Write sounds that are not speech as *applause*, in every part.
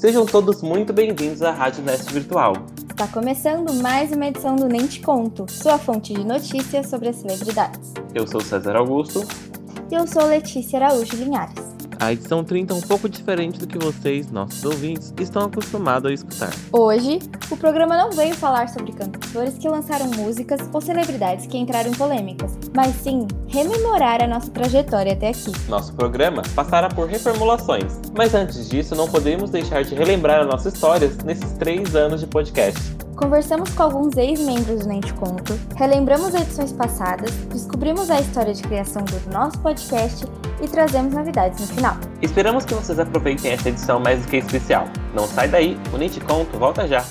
Sejam todos muito bem-vindos à Rádio Nesp Virtual. Está começando mais uma edição do Nem Te Conto, sua fonte de notícias sobre as celebridades. Eu sou César Augusto. E eu sou Letícia Araújo Linhares. A edição 30 é um pouco diferente do que vocês, nossos ouvintes, estão acostumados a escutar. Hoje, o programa não veio falar sobre cantores que lançaram músicas ou celebridades que entraram em polêmicas, mas sim rememorar a nossa trajetória até aqui. Nosso programa passará por reformulações, mas antes disso, não podemos deixar de relembrar a nossa história nesses três anos de podcast. Conversamos com alguns ex-membros do Nem Te Conto, relembramos edições passadas, descobrimos a história de criação do nosso podcast e trazemos novidades no final. Esperamos que vocês aproveitem essa edição mais do que especial. Não sai daí, o Nem Conto volta já!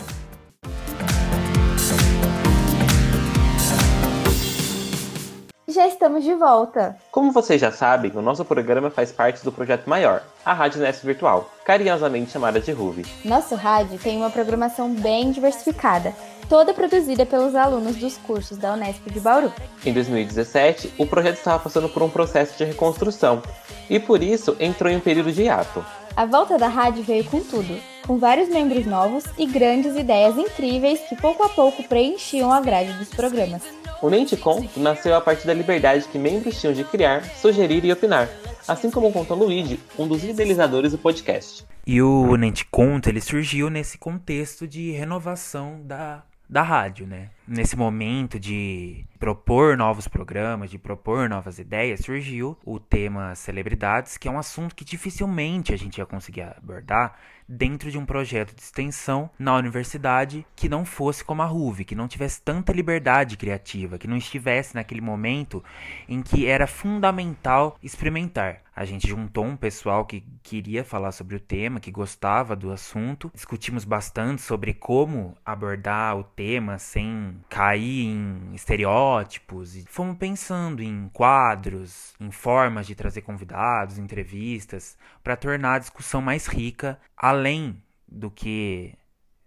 Já estamos de volta! Como vocês já sabem, o nosso programa faz parte do projeto maior, a Rádio Nesp Virtual, carinhosamente chamada de RUV. Nosso rádio tem uma programação bem diversificada, toda produzida pelos alunos dos cursos da Unesp de Bauru. Em 2017, o projeto estava passando por um processo de reconstrução e por isso entrou em um período de hiato. A volta da rádio veio com tudo, com vários membros novos e grandes ideias incríveis que pouco a pouco preenchiam a grade dos programas. O Conto nasceu a partir da liberdade que membros tinham de criar, sugerir e opinar, assim como contou Luigi, um dos idealizadores do podcast. E o Nem Te Conto, ele surgiu nesse contexto de renovação da, da rádio, né? Nesse momento de propor novos programas, de propor novas ideias, surgiu o tema celebridades, que é um assunto que dificilmente a gente ia conseguir abordar dentro de um projeto de extensão na universidade que não fosse como a RUV, que não tivesse tanta liberdade criativa, que não estivesse naquele momento em que era fundamental experimentar. A gente juntou um pessoal que queria falar sobre o tema, que gostava do assunto. Discutimos bastante sobre como abordar o tema sem cair em estereótipos e fomos pensando em quadros, em formas de trazer convidados, entrevistas, para tornar a discussão mais rica, além do que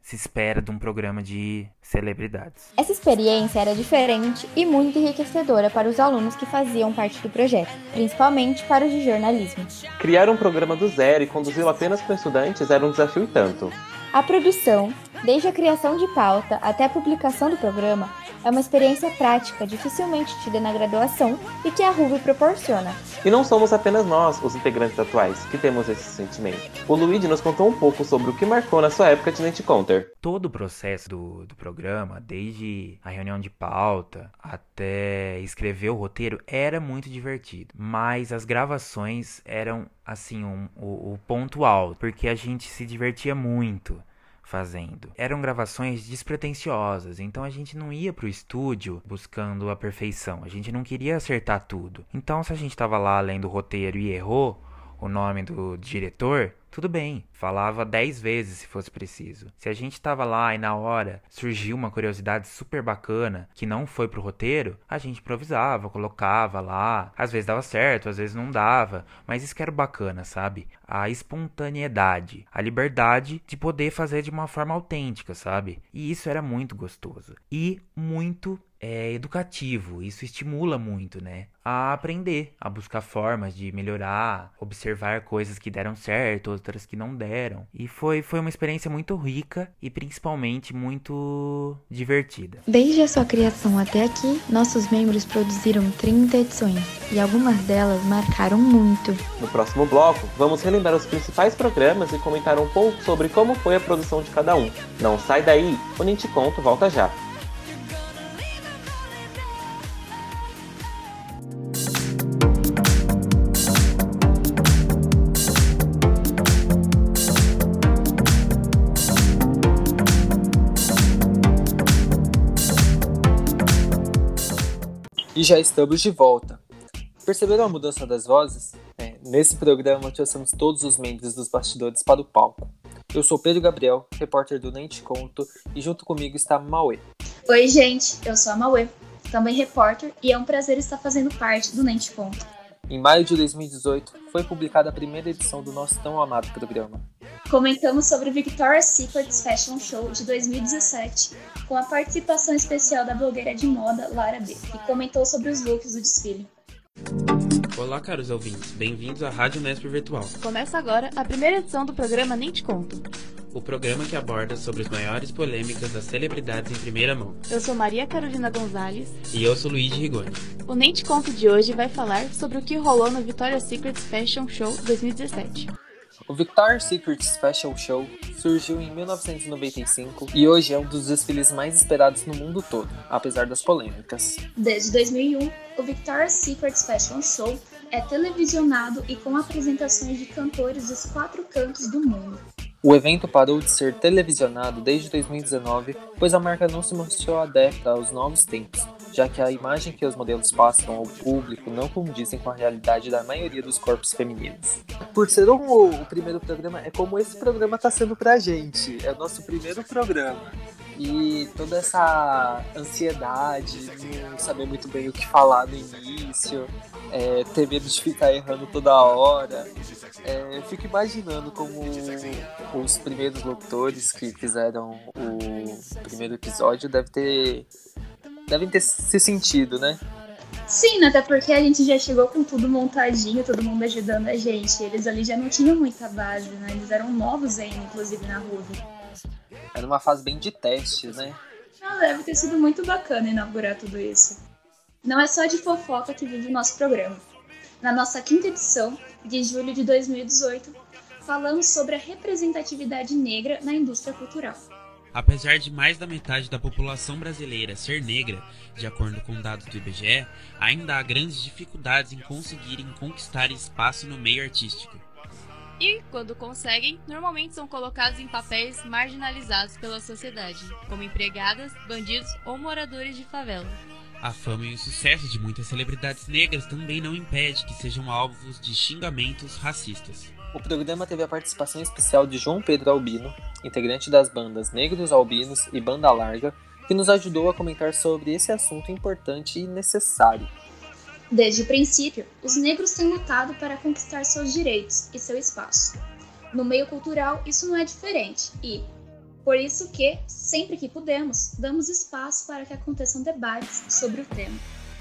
se espera de um programa de celebridades. Essa experiência era diferente e muito enriquecedora para os alunos que faziam parte do projeto, principalmente para os de jornalismo. Criar um programa do zero e conduzi-lo apenas com estudantes era um desafio e tanto. A produção, desde a criação de pauta até a publicação do programa, é uma experiência prática dificilmente tida na graduação e que a RUV proporciona. E não somos apenas nós, os integrantes atuais, que temos esse sentimento. O Luigi nos contou um pouco sobre o que marcou na sua época de Net Counter. Todo o processo do, do programa, desde a reunião de pauta até escrever o roteiro, era muito divertido. Mas as gravações eram, assim, um, o, o ponto alto, porque a gente se divertia muito fazendo. Eram gravações despretensiosas, então a gente não ia pro estúdio buscando a perfeição. A gente não queria acertar tudo. Então se a gente tava lá lendo o roteiro e errou o nome do diretor, tudo bem, falava dez vezes se fosse preciso. Se a gente tava lá e na hora surgiu uma curiosidade super bacana que não foi pro roteiro, a gente improvisava, colocava lá. Às vezes dava certo, às vezes não dava, mas isso que era bacana, sabe? A espontaneidade, a liberdade de poder fazer de uma forma autêntica, sabe? E isso era muito gostoso e muito é educativo, isso estimula muito, né? A aprender, a buscar formas de melhorar, observar coisas que deram certo, outras que não deram. E foi, foi uma experiência muito rica e principalmente muito divertida. Desde a sua criação até aqui, nossos membros produziram 30 edições e algumas delas marcaram muito. No próximo bloco, vamos relembrar os principais programas e comentar um pouco sobre como foi a produção de cada um. Não sai daí, o Nem Te Conto volta já. E já estamos de volta. Perceberam a mudança das vozes? É, nesse programa trouxemos todos os membros dos bastidores para o palco. Eu sou Pedro Gabriel, repórter do Nem Te Conto, e junto comigo está Mauê. Oi, gente, eu sou a Mauê, também repórter, e é um prazer estar fazendo parte do Nem Te Conto. Em maio de 2018, foi publicada a primeira edição do nosso tão amado programa. Comentamos sobre o Victoria's Secret Fashion Show de 2017, com a participação especial da blogueira de moda Lara B, que comentou sobre os looks do desfile. Olá, caros ouvintes, bem-vindos à Rádio Nesp Virtual. Começa agora a primeira edição do programa Nem Te Conto. O programa que aborda sobre as maiores polêmicas das celebridades em primeira mão. Eu sou Maria Carolina Gonzalez. E eu sou Luigi Rigoni. O Nem Conto de hoje vai falar sobre o que rolou no Victoria's Secret Fashion Show 2017. O Victoria's Secret Fashion Show surgiu em 1995 e hoje é um dos desfiles mais esperados no mundo todo, apesar das polêmicas. Desde 2001, o Victoria's Secret Fashion Show é televisionado e com apresentações de cantores dos quatro cantos do mundo. O evento parou de ser televisionado desde 2019, pois a marca não se mostrou adepta aos novos tempos, já que a imagem que os modelos passam ao público não condizem com a realidade da maioria dos corpos femininos. Por ser um, o primeiro programa, é como esse programa está sendo pra gente. É o nosso primeiro programa. E toda essa ansiedade, não saber muito bem o que falar no início, é, ter medo de ficar errando toda hora. É, eu fico imaginando como os primeiros locutores que fizeram o primeiro episódio devem ter, devem ter se sentido, né? Sim, até porque a gente já chegou com tudo montadinho, todo mundo ajudando a gente. Eles ali já não tinham muita base, né? Eles eram novos ainda, inclusive, na Ruby. Era uma fase bem de teste, né? Não, deve ter sido muito bacana inaugurar tudo isso. Não é só de fofoca que vive o nosso programa. Na nossa quinta edição, de julho de 2018, falamos sobre a representatividade negra na indústria cultural. Apesar de mais da metade da população brasileira ser negra, de acordo com dados do IBGE, ainda há grandes dificuldades em conseguirem conquistar espaço no meio artístico. E, quando conseguem, normalmente são colocados em papéis marginalizados pela sociedade, como empregadas, bandidos ou moradores de favela. A fama e o sucesso de muitas celebridades negras também não impede que sejam alvos de xingamentos racistas. O programa teve a participação especial de João Pedro Albino, integrante das bandas Negros Albinos e Banda Larga, que nos ajudou a comentar sobre esse assunto importante e necessário. Desde o princípio, os negros têm lutado para conquistar seus direitos e seu espaço. No meio cultural, isso não é diferente e, por isso que, sempre que podemos, damos espaço para que aconteçam debates sobre o tema.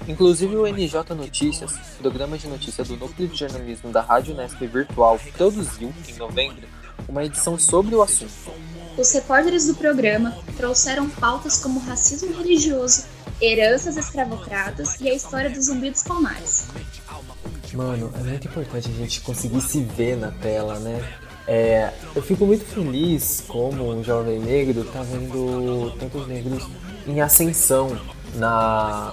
Inclusive o NJ Notícias, programa de notícia do Núcleo de Jornalismo da Rádio Nesp Virtual, produziu, em novembro, uma edição sobre o assunto. Os repórteres do programa trouxeram pautas como racismo religioso, heranças escravocratas e a história dos Zumbi dos Palmares. Mano, é muito importante a gente conseguir se ver na tela, né? É, eu fico muito feliz como um jovem negro tá vendo tantos negros em ascensão na,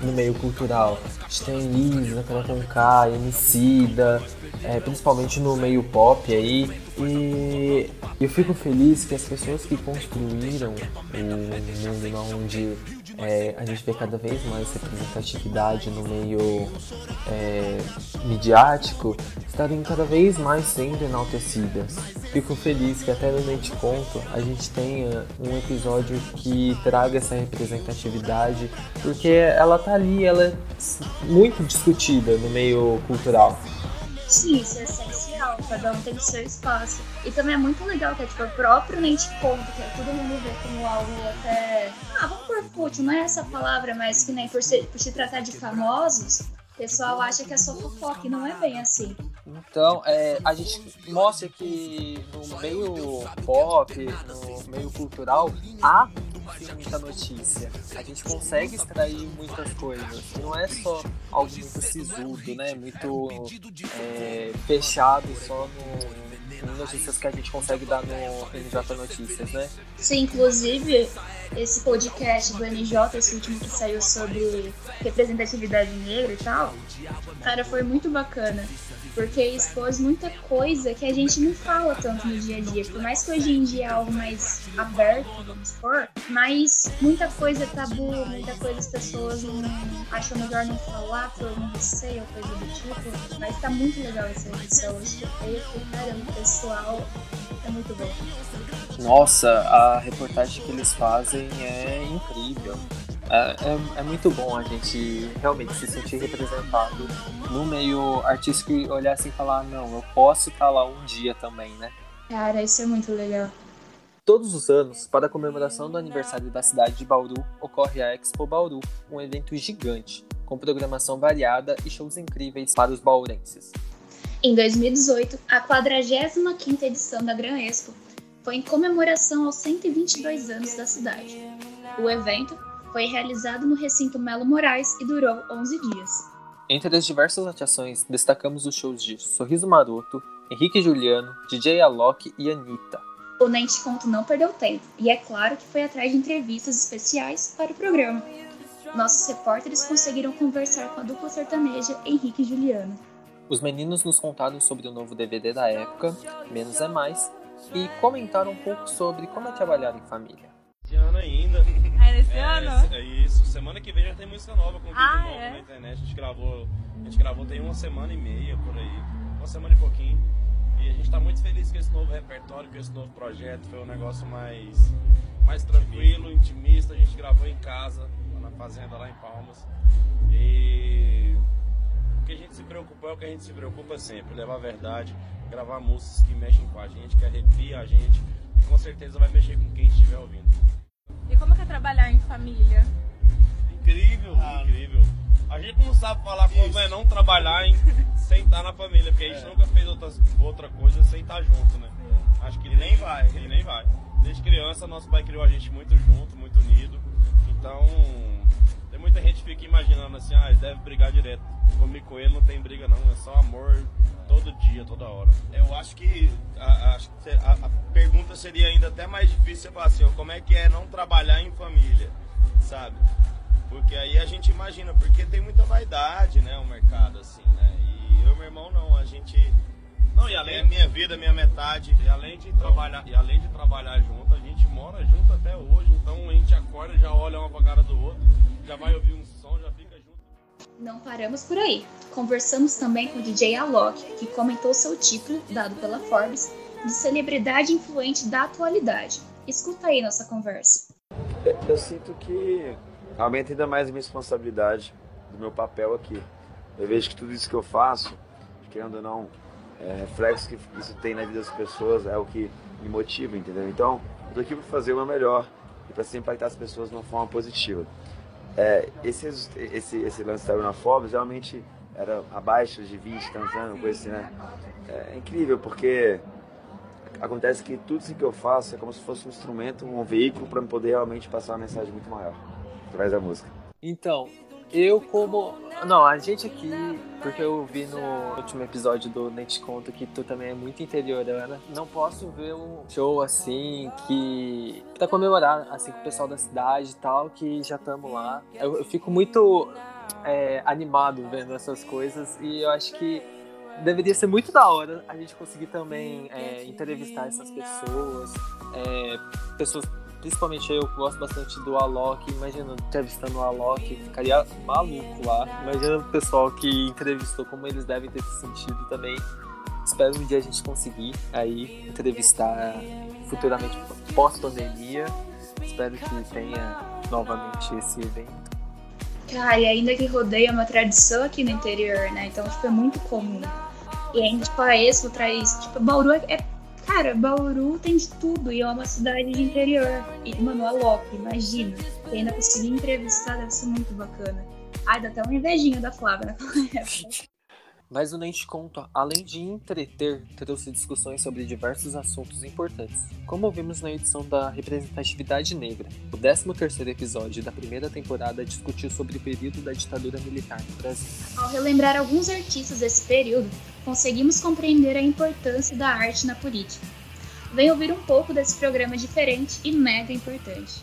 no meio cultural. A gente tem Lisa, Cana Conká, Emicida, é, principalmente no meio pop aí. E eu fico feliz que as pessoas que construíram o mundo onde é, a gente vê cada vez mais representatividade no meio é, midiático estarem cada vez mais sendo enaltecidas. Fico feliz que até no Mente Conto a gente tenha um episódio que traga essa representatividade, porque ela tá ali, ela é muito discutida no meio cultural. Sim, isso é essencial, cada um tem seu espaço. E também é muito legal que é tipo o próprio Mente Conto, que é todo mundo vê como algo até. Ah, vamos por fútil, não é essa palavra, mas que nem por se, por se tratar de famosos, o pessoal acha que é só fofoca e não é bem assim. Então, é, a gente mostra que no meio pop, no meio cultural, há muita notícia. A gente consegue extrair muitas coisas. Não é só algo muito sisudo, né? Muito é, fechado só no notícias que a gente consegue dar no NJ Notícias, né? Sim, inclusive esse podcast do NJ, esse último que saiu sobre representatividade negra e tal, cara, foi muito bacana porque expôs muita coisa que a gente não fala tanto no dia a dia. Por mais que hoje em dia é algo mais aberto, vamos supor, mas muita coisa é tabu, muita coisa as pessoas não acham melhor não falar por algum receio ou coisa do tipo. Mas tá muito legal essa edição. Eu escutei, eu caramba, pessoal, é muito bom. Nossa, a reportagem que eles fazem é incrível. É, é, é, muito bom a gente realmente se sentir representado no meio artístico e olhar assim e falar, não, eu posso estar lá um dia também, né? Cara, isso é muito legal. Todos os anos, para a comemoração do aniversário da cidade de Bauru, ocorre a Expo Bauru, um evento gigante, com programação variada e shows incríveis para os baurenses. Em 2018, a 45ª edição da Gran Expo foi em comemoração aos 122 anos da cidade. O evento foi realizado no recinto Melo Moraes e durou 11 dias. Entre as diversas atrações, destacamos os shows de Sorriso Maroto, Henrique Juliano, DJ Alok e Anitta. O Nente Conto não perdeu tempo, e é claro que foi atrás de entrevistas especiais para o programa. Nossos repórteres conseguiram conversar com a dupla sertaneja Henrique e Juliano. Os meninos nos contaram sobre o novo DVD da época, Menos é Mais, e comentaram um pouco sobre como é trabalhar em família. Esse ano ainda. É ano? É isso. Semana que vem já tem música nova, com vídeo Ah, novo é? na internet. A gente gravou, a gente gravou tem uma semana e meia por aí. Uma semana e pouquinho. E a gente tá muito feliz com esse novo repertório, com esse novo projeto. Foi um negócio mais, mais tranquilo, intimista. A gente gravou em casa, na fazenda lá em Palmas. E o que a gente se preocupou é o que a gente se preocupa sempre, levar a verdade, gravar músicas que mexem com a gente, que arrepiam a gente e com certeza vai mexer com quem estiver ouvindo. É trabalhar em família? Incrível, incrível. A gente não sabe falar como é não trabalhar em, sem estar na família, porque a gente nunca fez outras, outra coisa sem estar junto, né? Acho que nem vai, e nem vai. Desde criança, nosso pai criou a gente muito junto, muito unido. Então, tem muita gente que fica imaginando assim, ah, ele deve brigar direto. Comigo com ele não tem briga não, é só amor todo dia, toda hora. Eu acho que a, a, a pergunta seria ainda até mais difícil você falar assim, como é que é não trabalhar em família, sabe? Porque aí a gente imagina, porque tem muita vaidade, né, o mercado assim, né? E eu e meu irmão não, a gente Não, e é além, minha vida, minha metade. e além de trabalhar, e além de trabalhar junto, a gente mora junto até hoje, então a gente acorda, já olha uma pra cara do outro, já vai ouvir um som, já fica junto. Não paramos por aí. Conversamos também com o DJ Alok, que comentou seu título, dado pela Forbes, de celebridade influente da atualidade. Escuta aí nossa conversa. Eu sinto que aumenta ainda mais a minha responsabilidade do meu papel aqui. Eu vejo que tudo isso que eu faço, querendo ou não, é, reflexo que isso tem na vida das pessoas é o que me motiva, entendeu? Então, eu tô aqui para fazer o meu melhor e para sempre impactar as pessoas de uma forma positiva. É, esse, esse, esse lance da na Forbes realmente era abaixo de 20 tantos anos, coisa assim, né? É incrível porque acontece que tudo isso que eu faço é como se fosse um instrumento, um veículo para poder realmente passar uma mensagem muito maior através da música. Então, eu como. Não, a gente aqui, porque eu vi no último episódio do Nem Te Conto que tu também é muito interiorana, não posso ver um show assim que. pra comemorar assim com o pessoal da cidade e tal, que já estamos lá. Eu, eu fico muito é, animado vendo essas coisas e eu acho que deveria ser muito da hora a gente conseguir também é, entrevistar essas pessoas, é, pessoas principalmente eu gosto bastante do Alok, imagina entrevistando o Alok, ficaria maluco lá. Imagina o pessoal que entrevistou, como eles devem ter se sentido também. Espero um dia a gente conseguir aí entrevistar futuramente pós-pandemia. Espero que tenha novamente esse evento. Cara, e ainda que rodeio é uma tradição aqui no interior, né? Então, tipo, é muito comum. E ainda, tipo, a Expo traz. Tipo, Bauru é. Cara, Bauru tem de tudo e é uma cidade de interior. E, mano, a imagina. E ainda conseguir entrevistar deve ser muito bacana. Ai, dá até uma invejinha da Flávia naquela época. Mas o Nem Te Conto, além de entreter, trouxe discussões sobre diversos assuntos importantes, como ouvimos na edição da Representatividade Negra. O 13º episódio da primeira temporada discutiu sobre o período da ditadura militar no Brasil. Ao relembrar alguns artistas desse período, conseguimos compreender a importância da arte na política. Vem ouvir um pouco desse programa diferente e mega importante.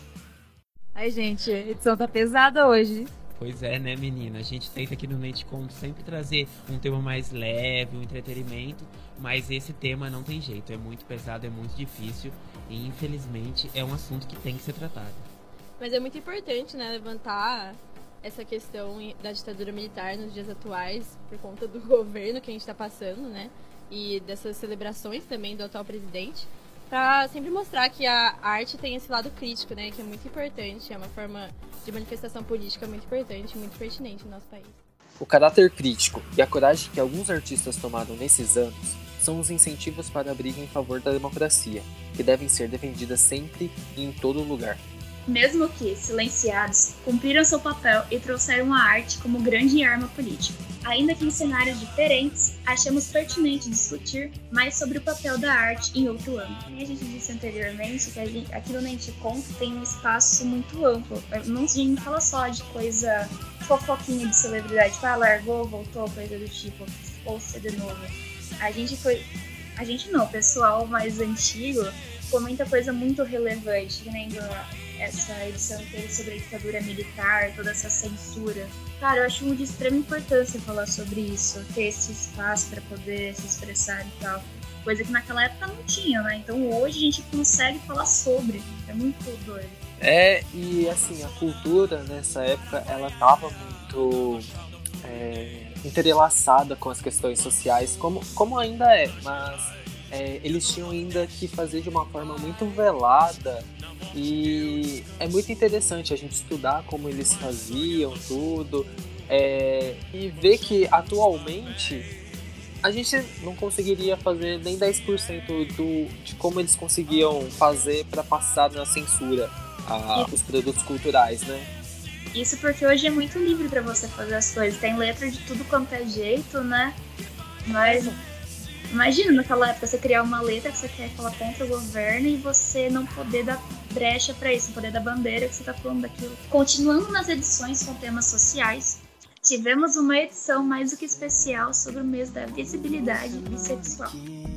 Ai, gente, a edição tá pesada hoje. Pois é, né, menina? A gente tenta aqui no Leite Conto sempre trazer um tema mais leve, um entretenimento, mas esse tema não tem jeito, é muito pesado, é muito difícil e infelizmente é um assunto que tem que ser tratado. Mas é muito importante, né, levantar essa questão da ditadura militar nos dias atuais, por conta do *laughs* governo que a gente está passando, né? E dessas celebrações também do atual presidente, para sempre mostrar que a arte tem esse lado crítico, né? Que é muito importante, é uma forma de manifestação política muito importante, muito pertinente no nosso país. O caráter crítico e a coragem que alguns artistas tomaram nesses anos são os incentivos para a briga em favor da democracia, que devem ser defendidas sempre e em todo lugar. Mesmo que silenciados, cumpriram seu papel e trouxeram a arte como grande arma política. Ainda que em cenários diferentes, achamos pertinente discutir mais sobre o papel da arte em outro âmbito. Como a gente disse anteriormente, que a gente, Conto tem um espaço muito amplo. Não, não fala só de coisa fofoquinha de celebridade, tipo, ah, largou, voltou, coisa do tipo, ou ser de novo. A gente foi. A gente não, o pessoal mais antigo comenta coisa muito relevante, que nem essa edição teve sobre a ditadura militar, toda essa censura. Cara, eu acho de extrema importância falar sobre isso, ter esse espaço para poder se expressar e tal. Coisa que naquela época não tinha, né? Então hoje a gente consegue falar sobre. É muito doido. É, e assim, a cultura nessa época, ela tava muito é, entrelaçada com as questões sociais, como, como ainda é, mas é, eles tinham ainda que fazer de uma forma muito velada e é muito interessante a gente estudar como eles faziam tudo é, e ver que atualmente a gente não conseguiria fazer nem 10% do, de como eles conseguiam fazer para passar na censura a, os produtos culturais, né? Isso porque hoje é muito livre para você fazer as coisas. Tem letra de tudo quanto é jeito, né? Mas Imagina naquela época você criar uma letra que você quer falar contra o governo e você não poder dar brecha para isso, não poder dar bandeira que você tá falando daquilo. Continuando nas edições com temas sociais, tivemos uma edição mais do que especial sobre o mês da visibilidade bissexual.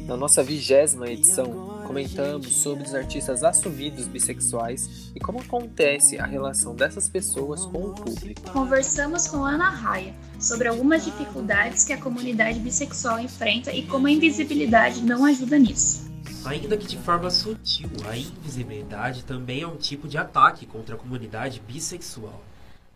Na nossa vigésima edição, comentamos sobre os artistas assumidos bissexuais e como acontece a relação dessas pessoas com o público. Conversamos com Ana Raia sobre algumas dificuldades que a comunidade bissexual enfrenta e como a invisibilidade não ajuda nisso. Ainda que de forma sutil, a invisibilidade também é um tipo de ataque contra a comunidade bissexual.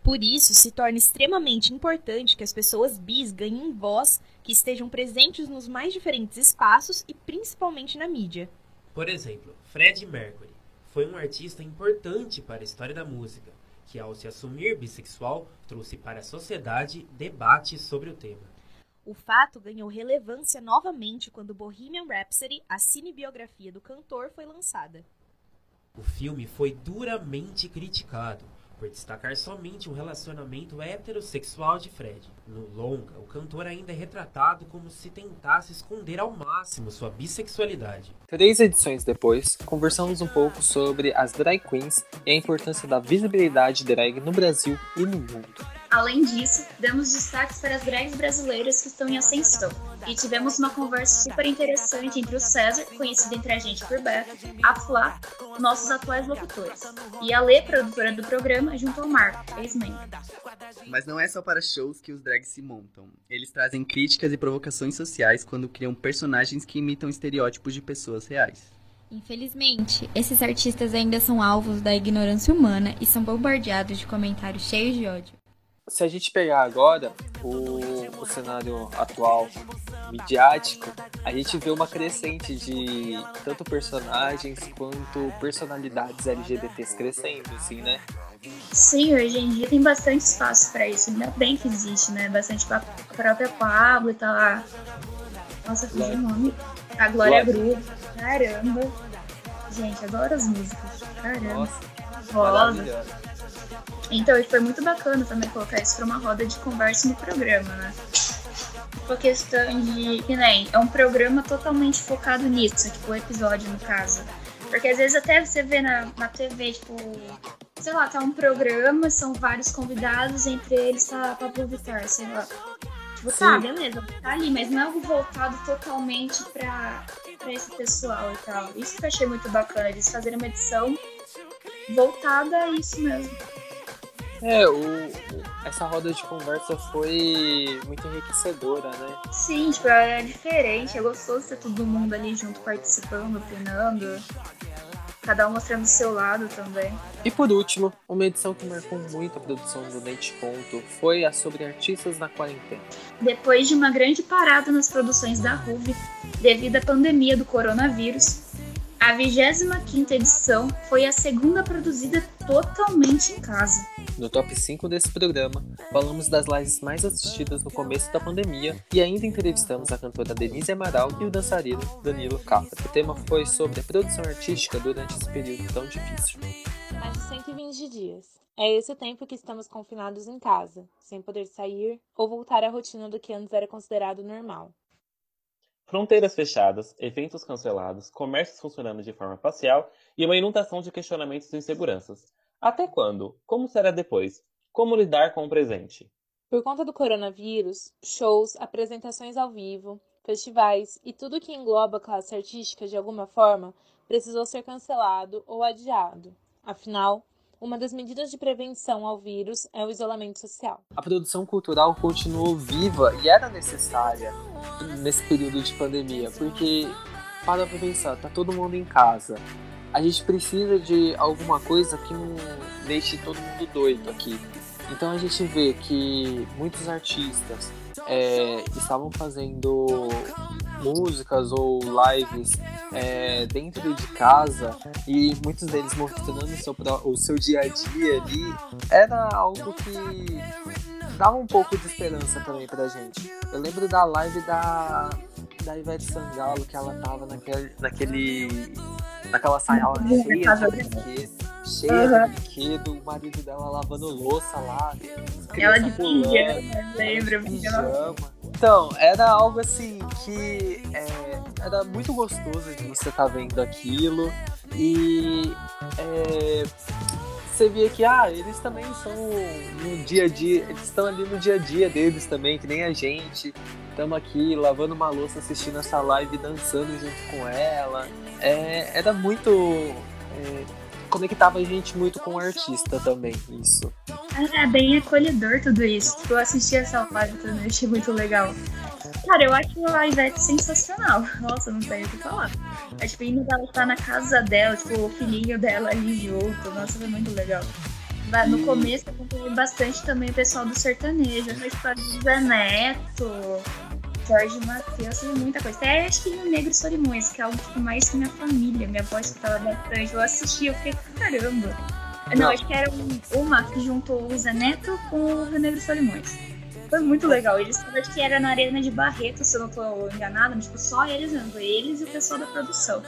Por isso, se torna extremamente importante que as pessoas bis ganhem voz, que estejam presentes nos mais diferentes espaços e principalmente na mídia. Por exemplo, Fred Mercury foi um artista importante para a história da música, que ao se assumir bissexual trouxe para a sociedade debates sobre o tema. O fato ganhou relevância novamente quando Bohemian Rhapsody, a cinebiografia do cantor, foi lançada. O filme foi duramente criticado, por destacar somente um relacionamento heterossexual de Fred. No longa, o cantor ainda é retratado como se tentasse esconder ao máximo sua bissexualidade. Três edições depois, conversamos um pouco sobre as drag queens e a importância da visibilidade drag no Brasil e no mundo. Além disso, damos destaques para as drags brasileiras que estão em ascensão. E tivemos uma conversa super interessante entre o César, conhecido entre a gente por Beto, a Flá, nossos atuais locutores, e a Lê, produtora do programa, junto ao Marco, ex-membro. Mas não é só para shows que os drags se montam. Eles trazem críticas e provocações sociais quando criam personagens que imitam estereótipos de pessoas reais. Infelizmente, esses artistas ainda são alvos da ignorância humana e são bombardeados de comentários cheios de ódio se a gente pegar agora o, o cenário atual midiático, a gente vê uma crescente de tanto personagens quanto personalidades LGBTs crescendo, assim, né? Sim, hoje em dia tem bastante espaço para isso. Ainda bem que existe, né? Bastante pra própria Pablo e tal. Tá Nossa, fiz o nome. A Glória, Glória. Groove. Caramba. Gente, adoro as músicas. Caramba. Nossa, Rosa. Então, foi muito bacana também colocar isso para uma roda de conversa no programa, né? Tipo, a questão de. Que nem, é um programa totalmente focado nisso, tipo, o episódio, no caso. Porque às vezes até você vê na, na TV, tipo, sei lá, tá um programa, são vários convidados, entre eles tá Pablo Vittar, sei lá. Tipo, tá, beleza, tá ali, mas não é algo voltado totalmente pra, pra esse pessoal e tal. Isso que eu achei muito bacana, eles fazerem uma edição voltada a isso mesmo. É, o, essa roda de conversa foi muito enriquecedora, né? Sim, tipo, é diferente, é gostoso ter todo mundo ali junto participando, opinando. Cada um mostrando o seu lado também. E por último, uma edição que marcou muito a produção do Nate Conto foi a sobre artistas na quarentena. Depois de uma grande parada nas produções da Ruby, devido à pandemia do coronavírus, a 25 edição foi a segunda produzida totalmente em casa. No top 5 desse programa, falamos das lives mais assistidas no começo da pandemia e ainda entrevistamos a cantora Denise Amaral e o dançarino Danilo Capra. O tema foi sobre a produção artística durante esse período tão difícil. Mais de 120 dias. É esse o tempo que estamos confinados em casa, sem poder sair ou voltar à rotina do que antes era considerado normal. Fronteiras fechadas, eventos cancelados, comércios funcionando de forma parcial e uma inundação de questionamentos e inseguranças. Até quando? Como será depois? Como lidar com o presente? Por conta do coronavírus, shows, apresentações ao vivo, festivais e tudo que engloba a classe artística de alguma forma precisou ser cancelado ou adiado. Afinal, uma das medidas de prevenção ao vírus é o isolamento social. A produção cultural continuou viva e era necessária nesse período de pandemia, porque para pra pensar, tá todo mundo em casa. A gente precisa de alguma coisa que não deixe todo mundo doido aqui. Então a gente vê que muitos artistas é, estavam fazendo músicas ou lives é, dentro de casa e muitos deles mostrando o seu, o seu dia a dia ali, era algo que dava um pouco de esperança também pra gente. Eu lembro da live da, da Ivete Sangalo, que ela tava naquele, naquele naquela sala cheia de brinquedo, cheia uhum. de brinquedo, o marido dela lavando louça lá, ela de pijama, lembra? Pijama. Então, era algo assim que é, era muito gostoso de você estar tá vendo aquilo e é, você via que ah, eles também são no dia a dia, eles estão ali no dia a dia deles também, que nem a gente. Estamos aqui lavando uma louça, assistindo essa live, dançando junto com ela. É, era muito. É, conectava a gente muito com o artista também, isso. É bem acolhedor tudo isso. Eu assisti essa live também, achei muito legal. Cara, eu acho a Ivete sensacional. Nossa, não sei o que falar. A tipo, indo ela tá na casa dela, tipo, o filhinho dela ali junto. Nossa, foi muito legal. No começo eu acompanhei bastante também o pessoal do sertanejo, a tipo, Zé Neto, Jorge Matheus, muita coisa. Até acho que o Negro Solimões, que é algo tipo, mais que minha família. Minha avó escutava bastante. Eu assisti, eu fiquei, caramba. Não, acho que era uma que juntou o Zé Neto com o Negro Solimões. Foi muito legal. Eles acho que era na Arena de Barreto, se eu não tô enganada, mas tipo, só eles mesmo, eles e o pessoal da produção.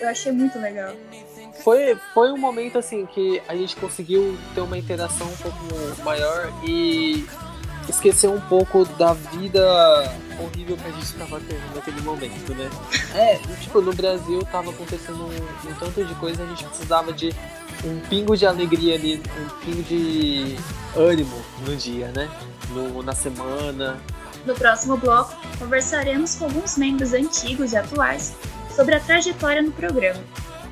Eu achei muito legal. Foi, foi um momento assim que a gente conseguiu ter uma interação um pouco maior e esquecer um pouco da vida horrível que a gente estava tendo naquele momento, né? É, tipo, no Brasil tava acontecendo um, um, tanto de coisa, a gente precisava de um pingo de alegria ali, um pingo de ânimo no dia, né? No, na semana. No próximo bloco, conversaremos com alguns membros antigos e atuais sobre a trajetória no programa.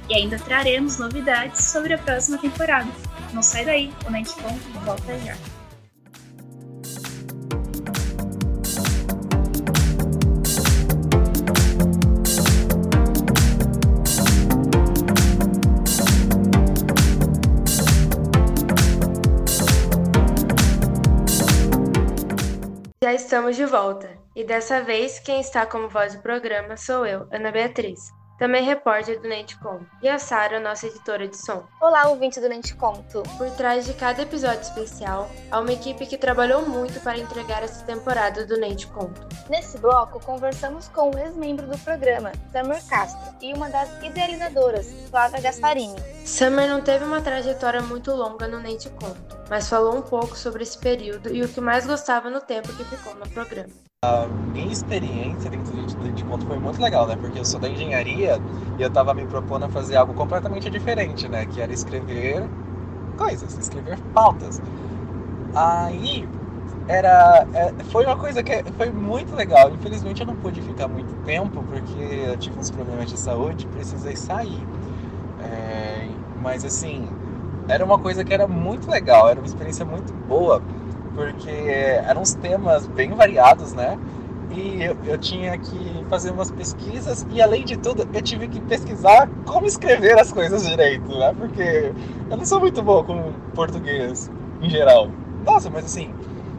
E ainda traremos novidades sobre a próxima temporada. Não sai daí, o Netcom volta já. Já estamos de volta, e dessa vez quem está como voz do programa sou eu, Ana Beatriz também repórter do Netcom, e a Sara, nossa editora de som. Olá, ouvinte do Netconto! Por trás de cada episódio especial, há uma equipe que trabalhou muito para entregar essa temporada do Netconto. Nesse bloco, conversamos com um ex-membro do programa, Summer Castro, e uma das idealizadoras, Flávia Gasparini. Summer não teve uma trajetória muito longa no Netconto, mas falou um pouco sobre esse período e o que mais gostava no tempo que ficou no programa. A minha experiência dentro de, de conto foi muito legal, né? Porque eu sou da engenharia e eu tava me propondo a fazer algo completamente diferente, né? Que era escrever coisas, escrever pautas. Aí era é, foi uma coisa que foi muito legal. Infelizmente eu não pude ficar muito tempo porque eu tive uns problemas de saúde, precisei sair. É, mas assim era uma coisa que era muito legal, era uma experiência muito boa porque eram uns temas bem variados, né? E eu, eu, tinha que fazer umas pesquisas e, além de tudo, eu tive que pesquisar como escrever as coisas direito, né? Porque eu não sou muito bom com português em geral. Nossa, mas assim,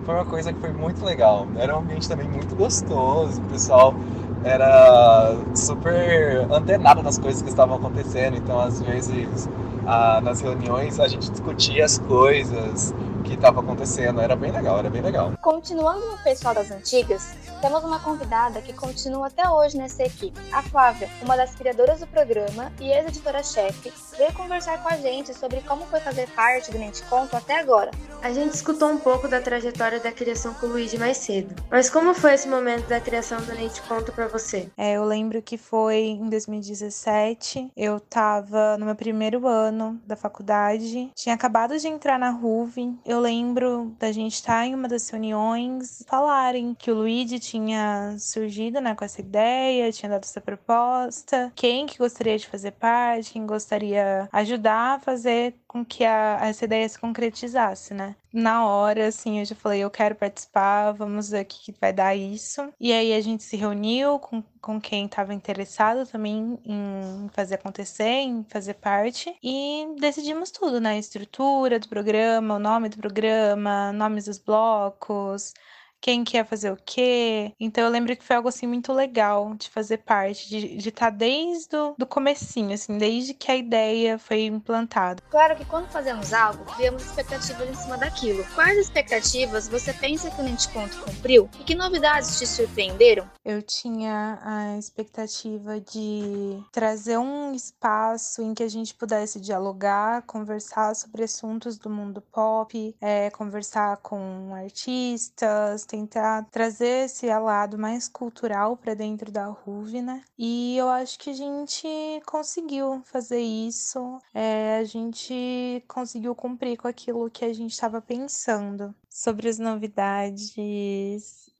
foi uma coisa que foi muito legal. Era um ambiente também muito gostoso, o pessoal era super antenado nas coisas que estavam acontecendo, então às vezes ah, nas reuniões a gente discutia as coisas, que estava acontecendo. Era bem legal, era bem legal. Continuando no pessoal das antigas, temos uma convidada que continua até hoje nessa equipe. A Flávia, uma das criadoras do programa e ex-editora-chefe, veio conversar com a gente sobre como foi fazer parte do Mente Conto até agora. A gente escutou um pouco da trajetória da criação com o Luigi mais cedo. Mas como foi esse momento da criação do Mente Conto para você? É, eu lembro que foi em 2017. Eu tava no meu primeiro ano da faculdade. Tinha acabado de entrar na RUV. Eu lembro da gente estar em uma das reuniões falarem que o Luigi tinha surgido né, com essa ideia, tinha dado essa proposta, quem que gostaria de fazer parte, quem gostaria ajudar a fazer com que a, essa ideia se concretizasse, né? Na hora, assim, eu já falei, eu quero participar, vamos ver o que, que vai dar isso. E aí a gente se reuniu com, com quem estava interessado também em fazer acontecer, em fazer parte, e decidimos tudo, né? A estrutura do programa, o nome do programa, nomes dos blocos, quem quer fazer o quê. Então eu lembro que foi algo assim muito legal de fazer parte, de estar tá desde o do comecinho, assim, desde que a ideia foi implantada. Claro que quando fazemos algo, criamos expectativas em cima daquilo. Quais expectativas você pensa que o Nente Conto cumpriu e que novidades te surpreenderam? Eu tinha a expectativa de trazer um espaço em que a gente pudesse dialogar, conversar sobre assuntos do mundo pop, é, conversar com artistas, tentar trazer esse lado mais cultural para dentro da RUV, né? E eu acho que a gente conseguiu fazer isso, é, a gente conseguiu cumprir com aquilo que a gente estava pensando. Sobre as novidades,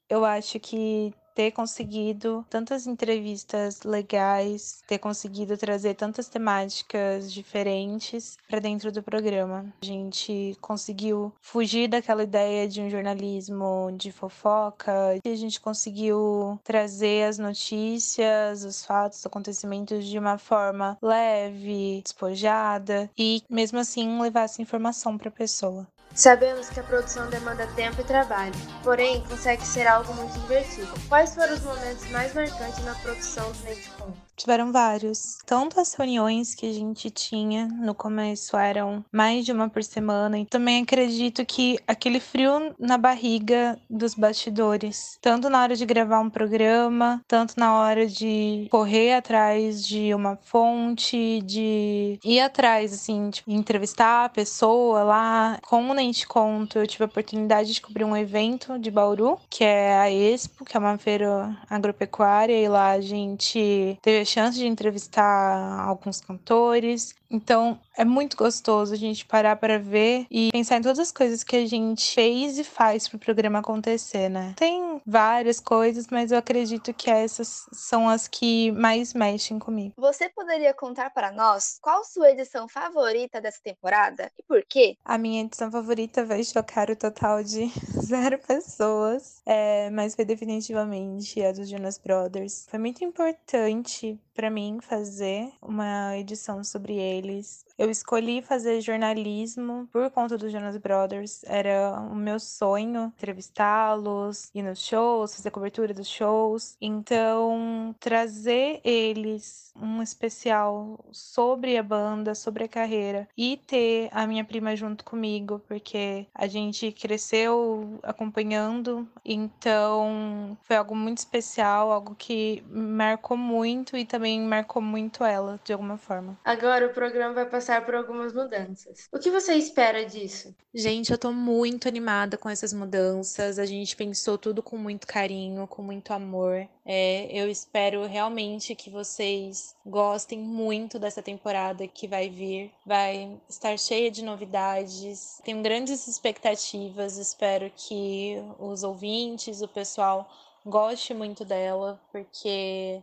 eu acho que ter conseguido tantas entrevistas legais, ter conseguido trazer tantas temáticas diferentes para dentro do programa. A gente conseguiu fugir daquela ideia de um jornalismo de fofoca, e a gente conseguiu trazer as notícias, os fatos, os acontecimentos de uma forma leve, despojada e mesmo assim levar essa informação para a pessoa. Sabemos que a produção demanda tempo e trabalho, porém consegue ser algo muito divertido. Quais foram os momentos mais marcantes na produção do Tiveram vários. Tanto as reuniões que a gente tinha no começo eram mais de uma por semana. E também acredito que aquele frio na barriga dos bastidores. Tanto na hora de gravar um programa, tanto na hora de correr atrás de uma fonte, de ir atrás, assim, tipo, entrevistar a pessoa lá. Como nem te conto, eu tive a oportunidade de cobrir um evento de Bauru, que é a Expo, que é uma feira agropecuária. E lá a gente teve chance de entrevistar alguns cantores. Então, é muito gostoso a gente parar para ver e pensar em todas as coisas que a gente fez e faz para o programa acontecer, né? Tem várias coisas, mas eu acredito que essas são as que mais mexem comigo. Você poderia contar para nós qual sua edição favorita dessa temporada e por quê? A minha edição favorita vai chocar o total de *laughs* zero pessoas, é, mas foi definitivamente a dos Jonas Brothers. Foi muito importante para mim fazer uma edição sobre eles. Eu escolhi fazer jornalismo por conta dos Jonas Brothers. Era o meu sonho entrevistá-los, ir nos shows, fazer cobertura dos shows. Então, trazer eles um especial sobre a banda, sobre a carreira e ter a minha prima junto comigo, porque a gente cresceu acompanhando. Então, foi algo muito especial, algo que marcou muito e também marcou muito ela de alguma forma. Agora o programa vai passar passar por algumas mudanças. O que você espera disso? Gente, eu tô muito animada com essas mudanças. A gente pensou tudo com muito carinho, com muito amor. É, eu espero realmente que vocês gostem muito dessa temporada que vai vir. Vai estar cheia de novidades. Tenho grandes expectativas. Espero que os ouvintes, o pessoal goste muito dela, porque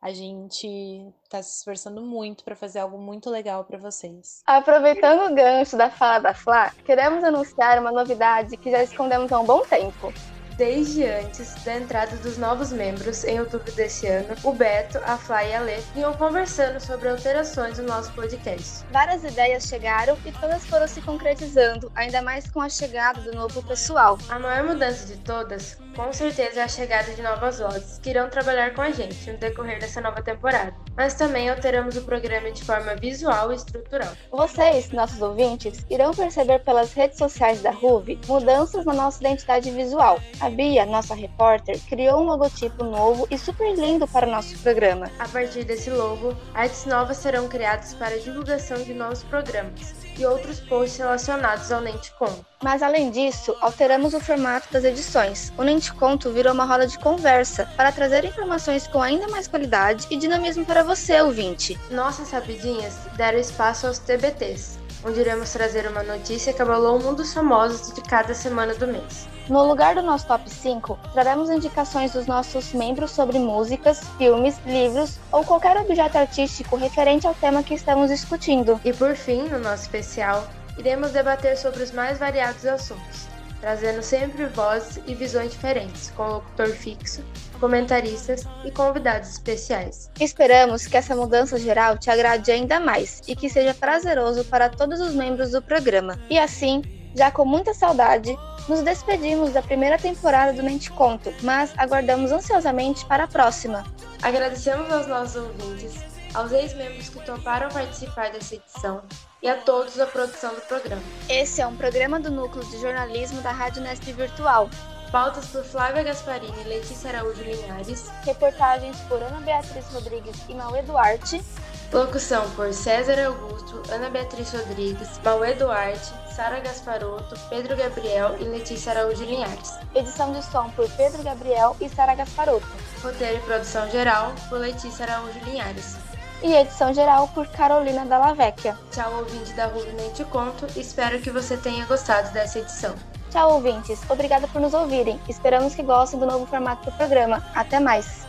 a gente tá se esforçando muito para fazer algo muito legal para vocês. Aproveitando o gancho da fala da Flá, queremos anunciar uma novidade que já escondemos há um bom tempo. desde antes da entrada dos novos membros em outubro deste ano, o Beto, a Fly e a Lê vinham conversando sobre alterações no nosso podcast. Várias ideias chegaram e todas foram se concretizando, ainda mais com a chegada do novo pessoal. A maior mudança de todas, com certeza, é a chegada de novas vozes que irão trabalhar com a gente no decorrer dessa nova temporada. Mas também alteramos o programa de forma visual e estrutural. Vocês, nossos ouvintes, irão perceber pelas redes sociais da RUV mudanças na nossa identidade visual. A Bia, nossa repórter, criou um logotipo novo e super lindo para o nosso programa. A partir desse logo, artes novas serão criadas para a divulgação de novos programas e outros posts relacionados ao Nentcom. Mas além disso, alteramos o formato das edições. O Nente Conto virou uma roda de conversa para trazer informações com ainda mais qualidade e dinamismo para você, ouvinte. Nossas rapidinhas deram espaço aos TBTs, onde iremos trazer uma notícia que abalou um dos famosos de cada semana do mês. No lugar do nosso top 5, traremos indicações dos nossos membros sobre músicas, filmes, livros ou qualquer objeto artístico referente ao tema que estamos discutindo. E por fim, no nosso especial, iremos debater sobre os mais variados assuntos, trazendo sempre vozes e visões diferentes, com locutor fixo, comentaristas e convidados especiais. Esperamos que essa mudança geral te agrade ainda mais e que seja prazeroso para todos os membros do programa. E assim, já com muita saudade, nos despedimos da primeira temporada do Mente Conto, mas aguardamos ansiosamente para a próxima. Agradecemos aos nossos ouvintes, aos ex-membros que toparam participar dessa edição e a todos da produção do programa. Esse é um programa do Núcleo de Jornalismo da Rádio Nesp Virtual. Pautas por Flávia Gasparini e Letícia Araújo Linhares. Reportagens por Ana Beatriz Rodrigues e Mauê Duarte. Locução por César Augusto, Ana Beatriz Rodrigues, Mauê Duarte, Sara Gasparotto, Pedro Gabriel e Letícia Araújo Linhares. Edição de som por Pedro Gabriel e Sara Gasparotto. Roteiro e produção geral por Letícia Araújo Linhares. E edição geral por Carolina Dalla Vecchia. Tchau, ouvinte da Ruby Nem Te Conto. Espero que você tenha gostado dessa edição. Tchau, ouvintes. Obrigada por nos ouvirem. Esperamos que gostem do novo formato do programa. Até mais.